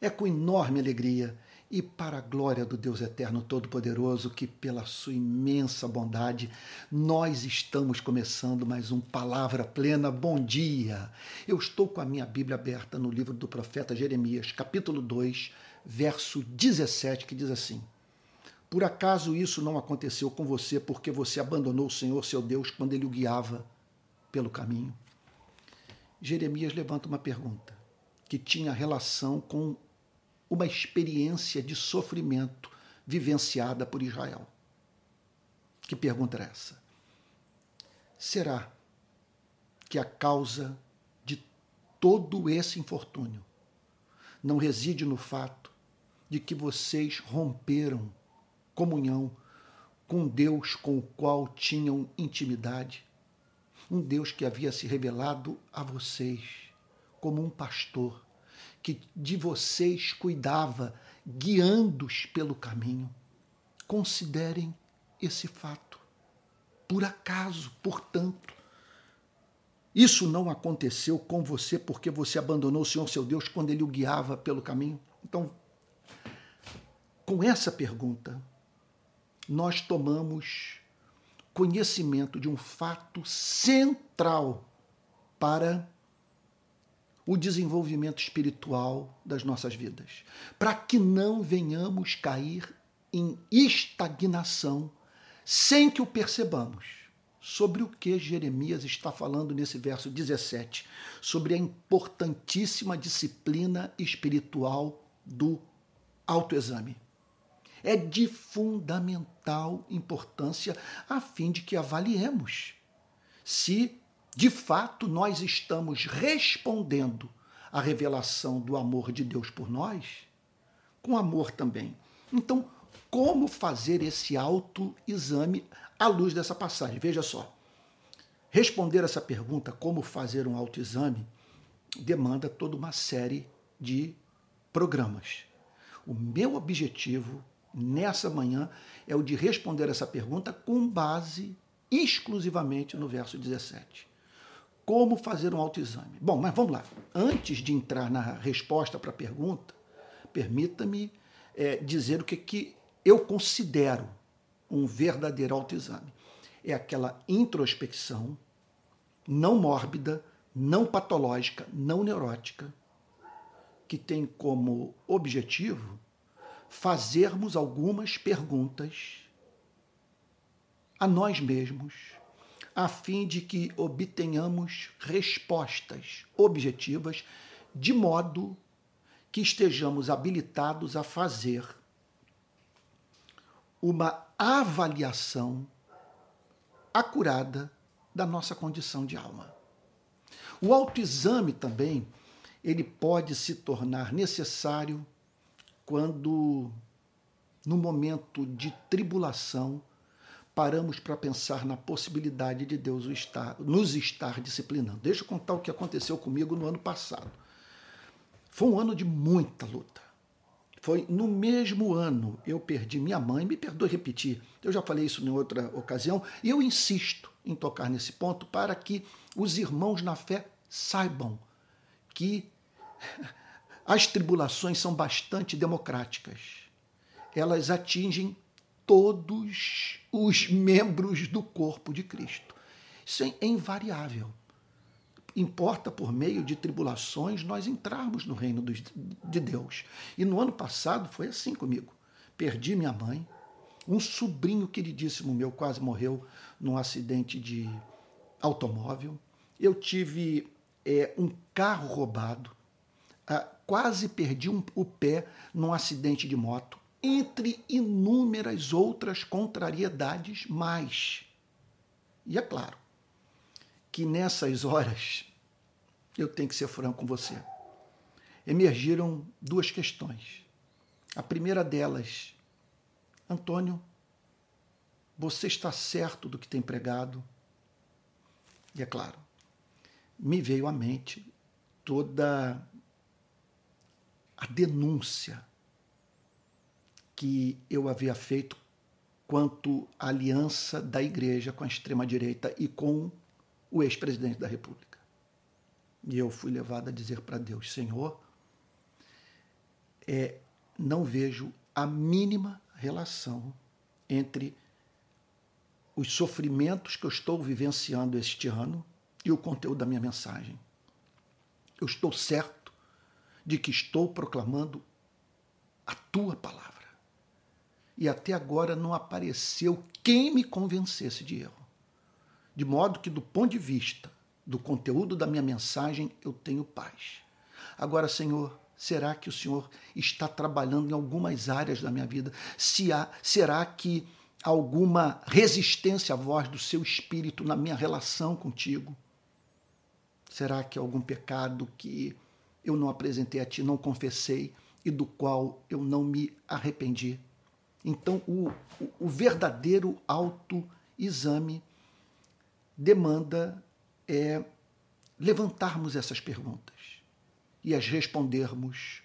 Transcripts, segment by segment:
É com enorme alegria e para a glória do Deus Eterno Todo-Poderoso, que pela sua imensa bondade nós estamos começando mais um Palavra Plena. Bom dia! Eu estou com a minha Bíblia aberta no livro do profeta Jeremias, capítulo 2, verso 17, que diz assim: Por acaso isso não aconteceu com você porque você abandonou o Senhor seu Deus quando ele o guiava pelo caminho? Jeremias levanta uma pergunta que tinha relação com uma experiência de sofrimento vivenciada por Israel. Que pergunta era essa? Será que a causa de todo esse infortúnio não reside no fato de que vocês romperam comunhão com Deus com o qual tinham intimidade? Um Deus que havia se revelado a vocês como um pastor que de vocês cuidava, guiando-os pelo caminho. Considerem esse fato. Por acaso, portanto, isso não aconteceu com você porque você abandonou o Senhor seu Deus quando ele o guiava pelo caminho? Então, com essa pergunta, nós tomamos conhecimento de um fato central para o desenvolvimento espiritual das nossas vidas, para que não venhamos cair em estagnação sem que o percebamos. Sobre o que Jeremias está falando nesse verso 17, sobre a importantíssima disciplina espiritual do autoexame. É de fundamental importância a fim de que avaliemos se de fato nós estamos respondendo à revelação do amor de Deus por nós com amor também. Então, como fazer esse autoexame à luz dessa passagem? Veja só. Responder essa pergunta, como fazer um autoexame, demanda toda uma série de programas. O meu objetivo nessa manhã é o de responder essa pergunta com base exclusivamente no verso 17 como fazer um autoexame. Bom, mas vamos lá. Antes de entrar na resposta para a pergunta, permita-me é, dizer o que, que eu considero um verdadeiro autoexame. É aquela introspecção não mórbida, não patológica, não neurótica, que tem como objetivo fazermos algumas perguntas a nós mesmos a fim de que obtenhamos respostas objetivas, de modo que estejamos habilitados a fazer uma avaliação acurada da nossa condição de alma. O autoexame também, ele pode se tornar necessário quando no momento de tribulação paramos para pensar na possibilidade de Deus estar, nos estar disciplinando. Deixa eu contar o que aconteceu comigo no ano passado. Foi um ano de muita luta. Foi no mesmo ano eu perdi minha mãe, me perdoe repetir, eu já falei isso em outra ocasião, e eu insisto em tocar nesse ponto para que os irmãos na fé saibam que as tribulações são bastante democráticas. Elas atingem todos os membros do corpo de Cristo. Isso é invariável. Importa por meio de tribulações nós entrarmos no reino de Deus. E no ano passado foi assim comigo. Perdi minha mãe, um sobrinho queridíssimo meu quase morreu num acidente de automóvel. Eu tive é, um carro roubado, ah, quase perdi um, o pé num acidente de moto entre inúmeras outras contrariedades mais. E é claro que nessas horas, eu tenho que ser franco com você, emergiram duas questões. A primeira delas, Antônio, você está certo do que tem pregado? E é claro, me veio à mente toda a denúncia que eu havia feito quanto à aliança da igreja com a extrema-direita e com o ex-presidente da República. E eu fui levado a dizer para Deus: Senhor, é, não vejo a mínima relação entre os sofrimentos que eu estou vivenciando este ano e o conteúdo da minha mensagem. Eu estou certo de que estou proclamando a tua palavra. E até agora não apareceu quem me convencesse de erro. De modo que, do ponto de vista do conteúdo da minha mensagem, eu tenho paz. Agora, Senhor, será que o Senhor está trabalhando em algumas áreas da minha vida? Se há, será que alguma resistência à voz do seu espírito na minha relação contigo? Será que algum pecado que eu não apresentei a ti, não confessei e do qual eu não me arrependi? Então, o, o verdadeiro autoexame demanda é, levantarmos essas perguntas e as respondermos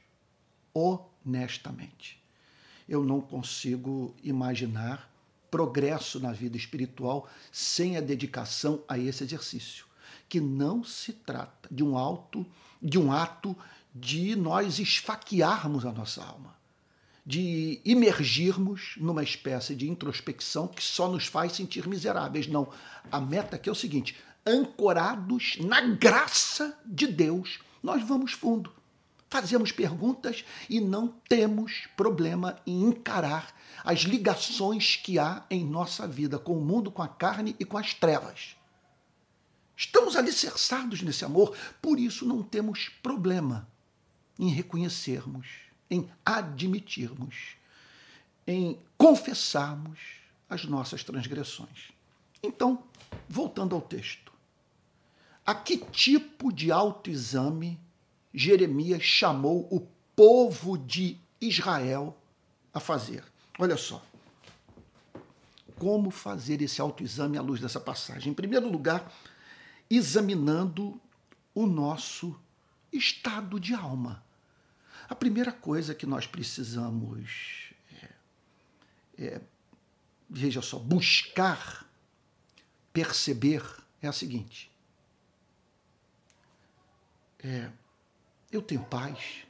honestamente. Eu não consigo imaginar progresso na vida espiritual sem a dedicação a esse exercício, que não se trata de um alto, de um ato de nós esfaquearmos a nossa alma, de imergirmos numa espécie de introspecção que só nos faz sentir miseráveis. Não, a meta aqui é o seguinte: ancorados na graça de Deus, nós vamos fundo fazemos perguntas e não temos problema em encarar as ligações que há em nossa vida com o mundo, com a carne e com as trevas. Estamos alicerçados nesse amor, por isso não temos problema em reconhecermos, em admitirmos, em confessarmos as nossas transgressões. Então, voltando ao texto. A que tipo de autoexame Jeremias chamou o povo de Israel a fazer. Olha só. Como fazer esse autoexame à luz dessa passagem? Em primeiro lugar, examinando o nosso estado de alma. A primeira coisa que nós precisamos, é, é, veja só, buscar, perceber é a seguinte: é, eu tenho paz.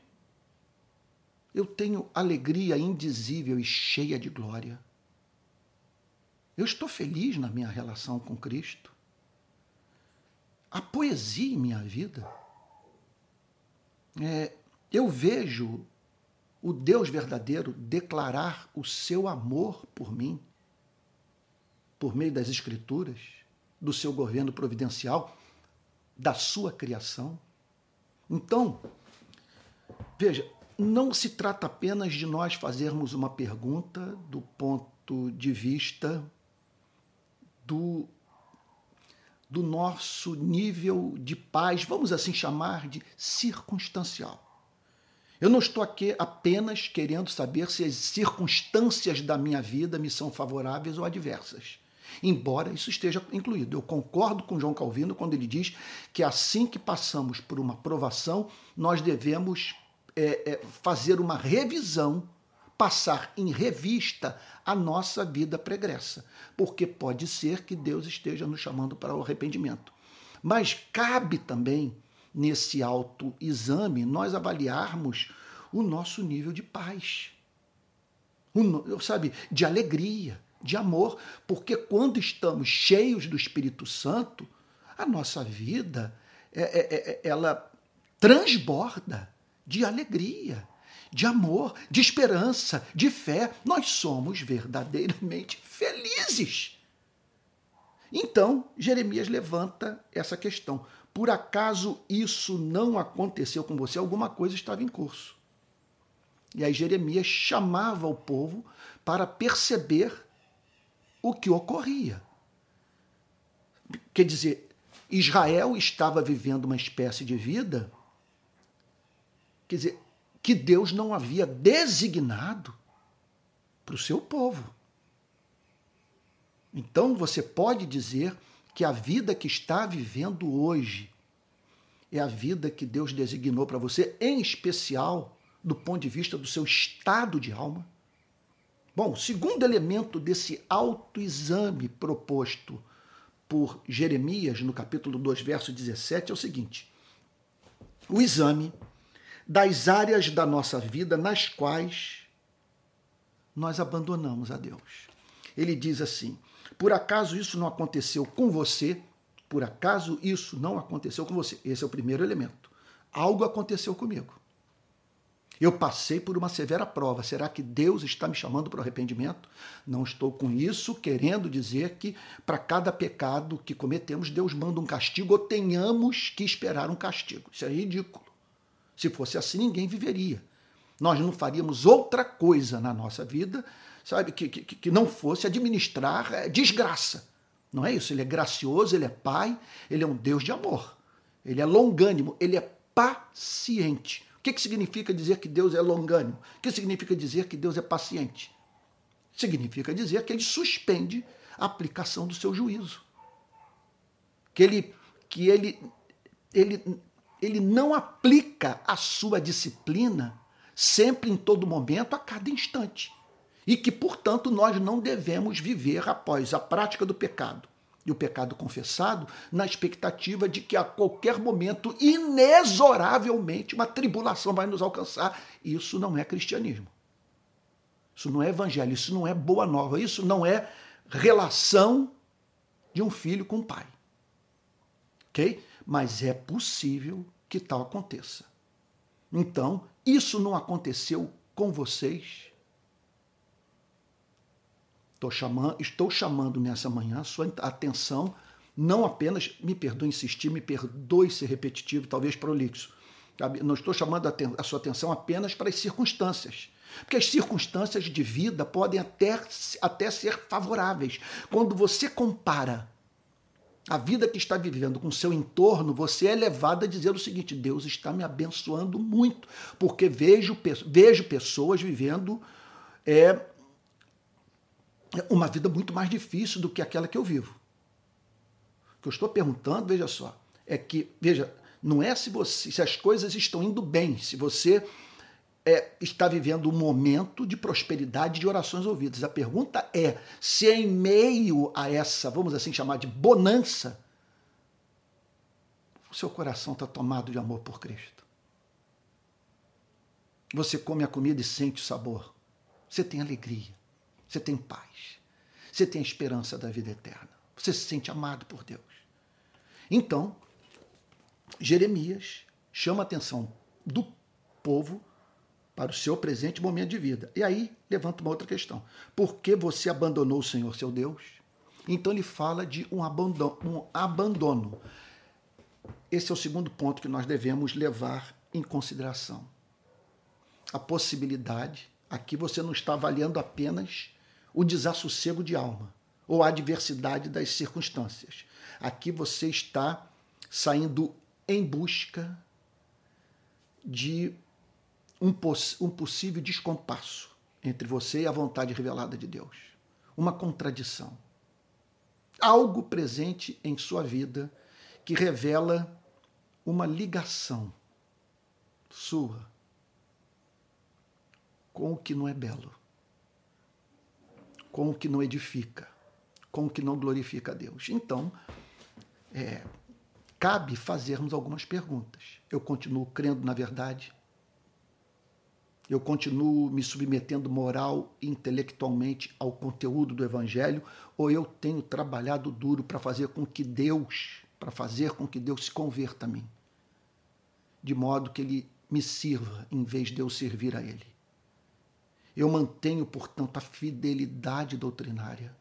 Eu tenho alegria indizível e cheia de glória. Eu estou feliz na minha relação com Cristo. A poesia em minha vida. É, eu vejo o Deus verdadeiro declarar o seu amor por mim, por meio das Escrituras, do seu governo providencial, da sua criação. Então, veja, não se trata apenas de nós fazermos uma pergunta do ponto de vista do, do nosso nível de paz, vamos assim chamar de circunstancial. Eu não estou aqui apenas querendo saber se as circunstâncias da minha vida me são favoráveis ou adversas embora isso esteja incluído. Eu concordo com João Calvino quando ele diz que assim que passamos por uma provação, nós devemos é, é, fazer uma revisão, passar em revista a nossa vida pregressa, porque pode ser que Deus esteja nos chamando para o arrependimento. Mas cabe também, nesse autoexame, nós avaliarmos o nosso nível de paz, o, sabe, de alegria, de amor, porque quando estamos cheios do Espírito Santo, a nossa vida é, é, é, ela transborda de alegria, de amor, de esperança, de fé. Nós somos verdadeiramente felizes. Então, Jeremias levanta essa questão. Por acaso isso não aconteceu com você? Alguma coisa estava em curso. E aí Jeremias chamava o povo para perceber o que ocorria. Quer dizer, Israel estava vivendo uma espécie de vida, quer dizer, que Deus não havia designado para o seu povo. Então você pode dizer que a vida que está vivendo hoje é a vida que Deus designou para você, em especial do ponto de vista do seu estado de alma. Bom, o segundo elemento desse autoexame proposto por Jeremias, no capítulo 2, verso 17, é o seguinte: o exame das áreas da nossa vida nas quais nós abandonamos a Deus. Ele diz assim: por acaso isso não aconteceu com você? Por acaso isso não aconteceu com você? Esse é o primeiro elemento. Algo aconteceu comigo. Eu passei por uma severa prova. Será que Deus está me chamando para o arrependimento? Não estou com isso querendo dizer que para cada pecado que cometemos, Deus manda um castigo ou tenhamos que esperar um castigo. Isso é ridículo. Se fosse assim, ninguém viveria. Nós não faríamos outra coisa na nossa vida, sabe, que, que, que não fosse administrar é, desgraça. Não é isso? Ele é gracioso, ele é pai, ele é um Deus de amor. Ele é longânimo, ele é paciente. O que, que significa dizer que Deus é longânimo? O que significa dizer que Deus é paciente? Significa dizer que ele suspende a aplicação do seu juízo. Que ele, que ele, ele, ele não aplica a sua disciplina sempre, em todo momento, a cada instante. E que, portanto, nós não devemos viver após a prática do pecado e o pecado confessado na expectativa de que a qualquer momento, inexoravelmente, uma tribulação vai nos alcançar. Isso não é cristianismo. Isso não é evangelho, isso não é boa nova, isso não é relação de um filho com o pai. Ok? Mas é possível que tal aconteça. Então, isso não aconteceu com vocês? Estou chamando, estou chamando nessa manhã a sua atenção, não apenas, me perdoe insistir, me perdoe ser repetitivo, talvez prolixo. Não estou chamando a sua atenção apenas para as circunstâncias. Porque as circunstâncias de vida podem até, até ser favoráveis. Quando você compara a vida que está vivendo com seu entorno, você é levado a dizer o seguinte: Deus está me abençoando muito, porque vejo, vejo pessoas vivendo é, uma vida muito mais difícil do que aquela que eu vivo. O que eu estou perguntando, veja só, é que, veja, não é se, você, se as coisas estão indo bem, se você é, está vivendo um momento de prosperidade de orações ouvidas. A pergunta é se em meio a essa, vamos assim chamar de bonança, o seu coração está tomado de amor por Cristo. Você come a comida e sente o sabor. Você tem alegria. Você tem paz. Você tem a esperança da vida eterna. Você se sente amado por Deus. Então, Jeremias chama a atenção do povo para o seu presente momento de vida. E aí levanta uma outra questão. Por que você abandonou o Senhor, seu Deus? Então ele fala de um abandono, um abandono. Esse é o segundo ponto que nós devemos levar em consideração. A possibilidade, aqui você não está avaliando apenas o desassossego de alma ou a adversidade das circunstâncias. Aqui você está saindo em busca de um, poss um possível descompasso entre você e a vontade revelada de Deus. Uma contradição. Algo presente em sua vida que revela uma ligação sua com o que não é belo, com o que não edifica, com o que não glorifica a Deus. Então, é, cabe fazermos algumas perguntas. Eu continuo crendo na verdade? eu continuo me submetendo moral e intelectualmente ao conteúdo do evangelho ou eu tenho trabalhado duro para fazer com que Deus, para fazer com que Deus se converta a mim, de modo que ele me sirva em vez de eu servir a ele. Eu mantenho, portanto, a fidelidade doutrinária.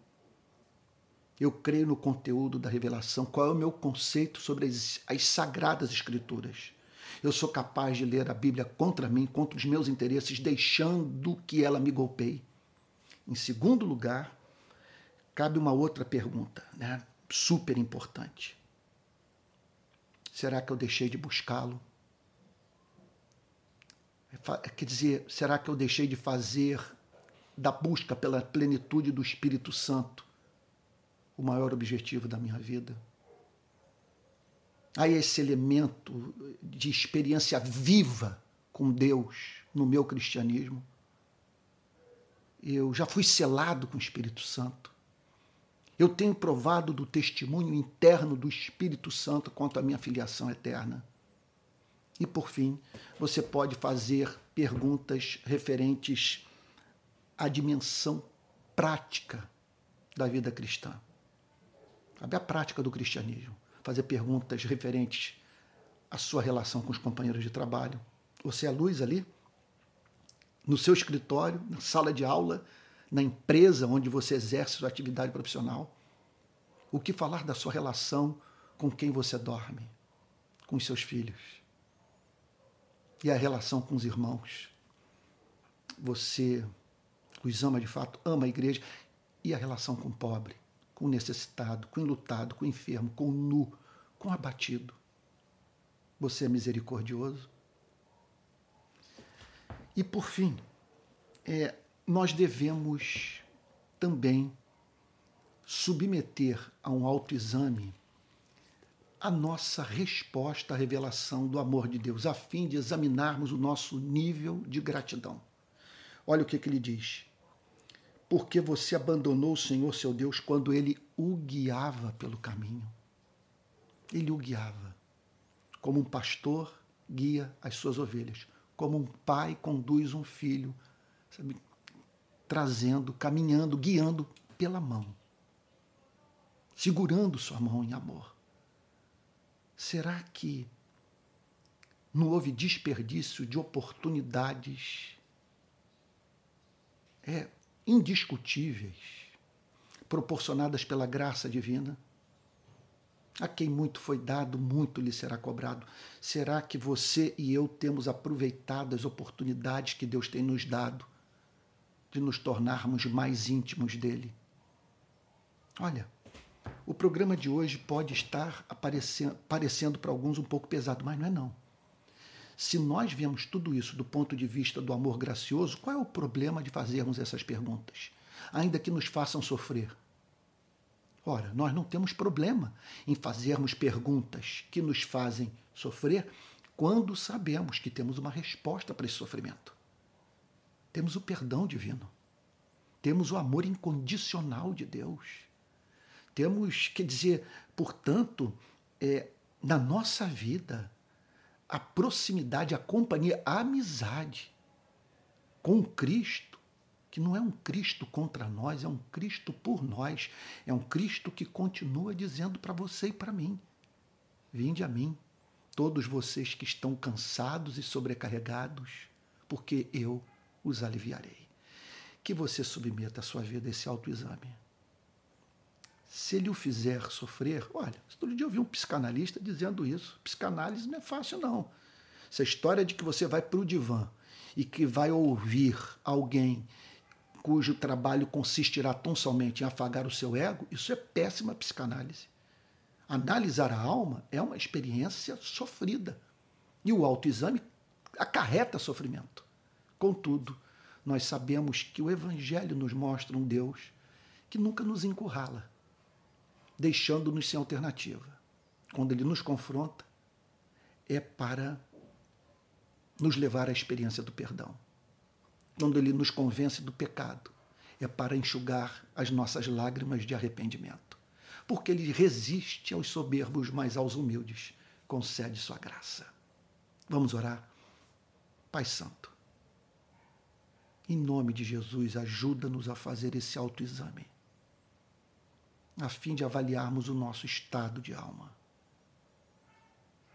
Eu creio no conteúdo da revelação. Qual é o meu conceito sobre as, as sagradas escrituras? eu sou capaz de ler a Bíblia contra mim, contra os meus interesses, deixando que ela me golpeie. Em segundo lugar, cabe uma outra pergunta, né? super importante. Será que eu deixei de buscá-lo? É quer dizer, será que eu deixei de fazer da busca pela plenitude do Espírito Santo o maior objetivo da minha vida? Há esse elemento de experiência viva com Deus no meu cristianismo. Eu já fui selado com o Espírito Santo. Eu tenho provado do testemunho interno do Espírito Santo quanto à minha filiação eterna. E por fim, você pode fazer perguntas referentes à dimensão prática da vida cristã. Sabe a prática do cristianismo? Fazer perguntas referentes à sua relação com os companheiros de trabalho. Você é luz ali? No seu escritório, na sala de aula, na empresa onde você exerce sua atividade profissional? O que falar da sua relação com quem você dorme? Com os seus filhos? E a relação com os irmãos? Você os ama de fato, ama a igreja e a relação com o pobre, com o necessitado, com o enlutado, com o enfermo, com o nu, com o abatido. Você é misericordioso? E por fim, é, nós devemos também submeter a um autoexame a nossa resposta à revelação do amor de Deus, a fim de examinarmos o nosso nível de gratidão. Olha o que, que ele diz porque você abandonou o Senhor seu Deus quando ele o guiava pelo caminho. Ele o guiava. Como um pastor guia as suas ovelhas, como um pai conduz um filho, sabe, trazendo, caminhando, guiando pela mão, segurando sua mão em amor. Será que não houve desperdício de oportunidades? É indiscutíveis, proporcionadas pela graça divina. A quem muito foi dado, muito lhe será cobrado. Será que você e eu temos aproveitado as oportunidades que Deus tem nos dado de nos tornarmos mais íntimos dele? Olha, o programa de hoje pode estar aparecendo, parecendo para alguns um pouco pesado, mas não é não. Se nós vemos tudo isso do ponto de vista do amor gracioso, qual é o problema de fazermos essas perguntas? Ainda que nos façam sofrer. Ora, nós não temos problema em fazermos perguntas que nos fazem sofrer quando sabemos que temos uma resposta para esse sofrimento. Temos o perdão divino. Temos o amor incondicional de Deus. Temos, quer dizer, portanto, é, na nossa vida, a proximidade, a companhia, a amizade com Cristo, que não é um Cristo contra nós, é um Cristo por nós, é um Cristo que continua dizendo para você e para mim: Vinde a mim, todos vocês que estão cansados e sobrecarregados, porque eu os aliviarei. Que você submeta a sua vida a esse autoexame se ele o fizer sofrer, olha, todo dia eu vi um psicanalista dizendo isso. Psicanálise não é fácil, não. Essa história de que você vai para o divã e que vai ouvir alguém cujo trabalho consistirá tão somente em afagar o seu ego, isso é péssima psicanálise. Analisar a alma é uma experiência sofrida. E o autoexame acarreta sofrimento. Contudo, nós sabemos que o Evangelho nos mostra um Deus que nunca nos encurrala deixando-nos sem alternativa. Quando ele nos confronta, é para nos levar à experiência do perdão. Quando ele nos convence do pecado, é para enxugar as nossas lágrimas de arrependimento. Porque ele resiste aos soberbos, mas aos humildes concede sua graça. Vamos orar? Pai Santo, em nome de Jesus, ajuda-nos a fazer esse autoexame a fim de avaliarmos o nosso estado de alma.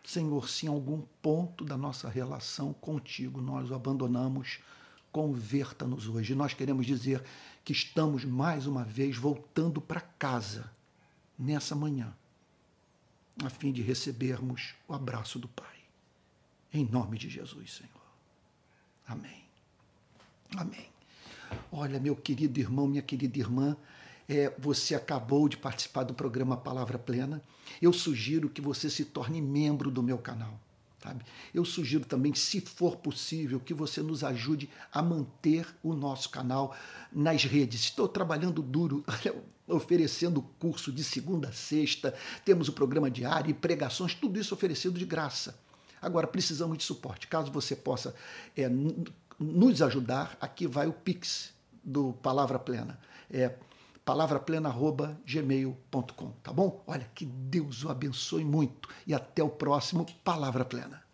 Senhor, se em algum ponto da nossa relação contigo nós o abandonamos, converta-nos hoje. Nós queremos dizer que estamos mais uma vez voltando para casa nessa manhã, a fim de recebermos o abraço do Pai. Em nome de Jesus, Senhor. Amém. Amém. Olha, meu querido irmão, minha querida irmã, é, você acabou de participar do programa Palavra Plena, eu sugiro que você se torne membro do meu canal. Sabe? Eu sugiro também, se for possível, que você nos ajude a manter o nosso canal nas redes. Estou trabalhando duro, oferecendo curso de segunda a sexta, temos o programa diário e pregações, tudo isso oferecido de graça. Agora, precisamos de suporte. Caso você possa é, nos ajudar, aqui vai o Pix do Palavra Plena. É palavraplena.gmail.com, tá bom? Olha, que Deus o abençoe muito e até o próximo Palavra Plena.